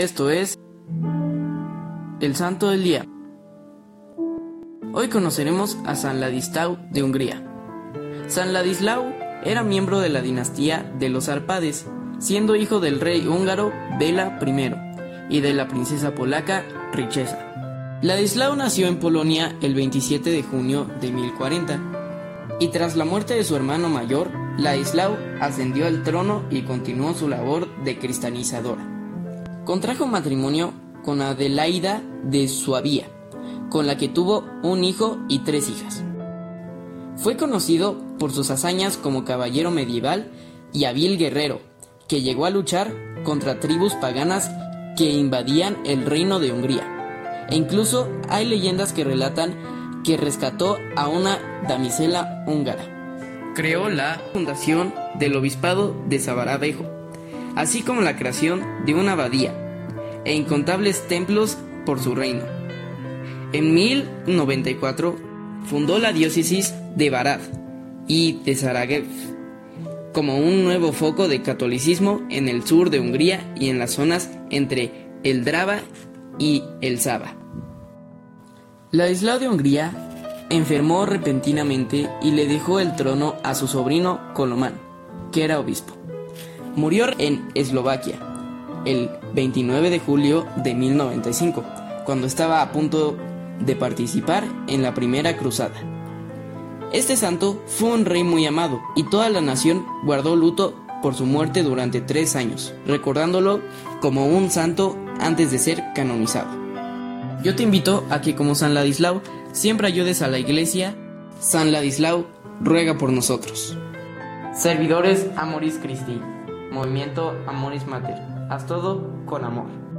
Esto es el Santo del Día. Hoy conoceremos a San Ladislao de Hungría. San Ladislao era miembro de la dinastía de los Arpades, siendo hijo del rey húngaro Bela I y de la princesa polaca Richeza. Ladislao nació en Polonia el 27 de junio de 1040 y tras la muerte de su hermano mayor, Ladislao ascendió al trono y continuó su labor de cristianizadora. Contrajo matrimonio con Adelaida de Suabia, con la que tuvo un hijo y tres hijas. Fue conocido por sus hazañas como caballero medieval y hábil guerrero, que llegó a luchar contra tribus paganas que invadían el reino de Hungría. E incluso hay leyendas que relatan que rescató a una damisela húngara. Creó la fundación del obispado de Sabarabejo, así como la creación de una abadía e incontables templos por su reino. En 1094 fundó la diócesis de Barad y de como un nuevo foco de catolicismo en el sur de Hungría y en las zonas entre el Drava y el Saba. Ladislao de Hungría enfermó repentinamente y le dejó el trono a su sobrino Colomán, que era obispo. Murió en Eslovaquia el 29 de julio de 1095, cuando estaba a punto de participar en la primera cruzada. Este santo fue un rey muy amado y toda la nación guardó luto por su muerte durante tres años, recordándolo como un santo antes de ser canonizado. Yo te invito a que como San Ladislao siempre ayudes a la iglesia. San Ladislao ruega por nosotros. Servidores Amoris Christi, Movimiento Amoris Mater. Haz todo con amor.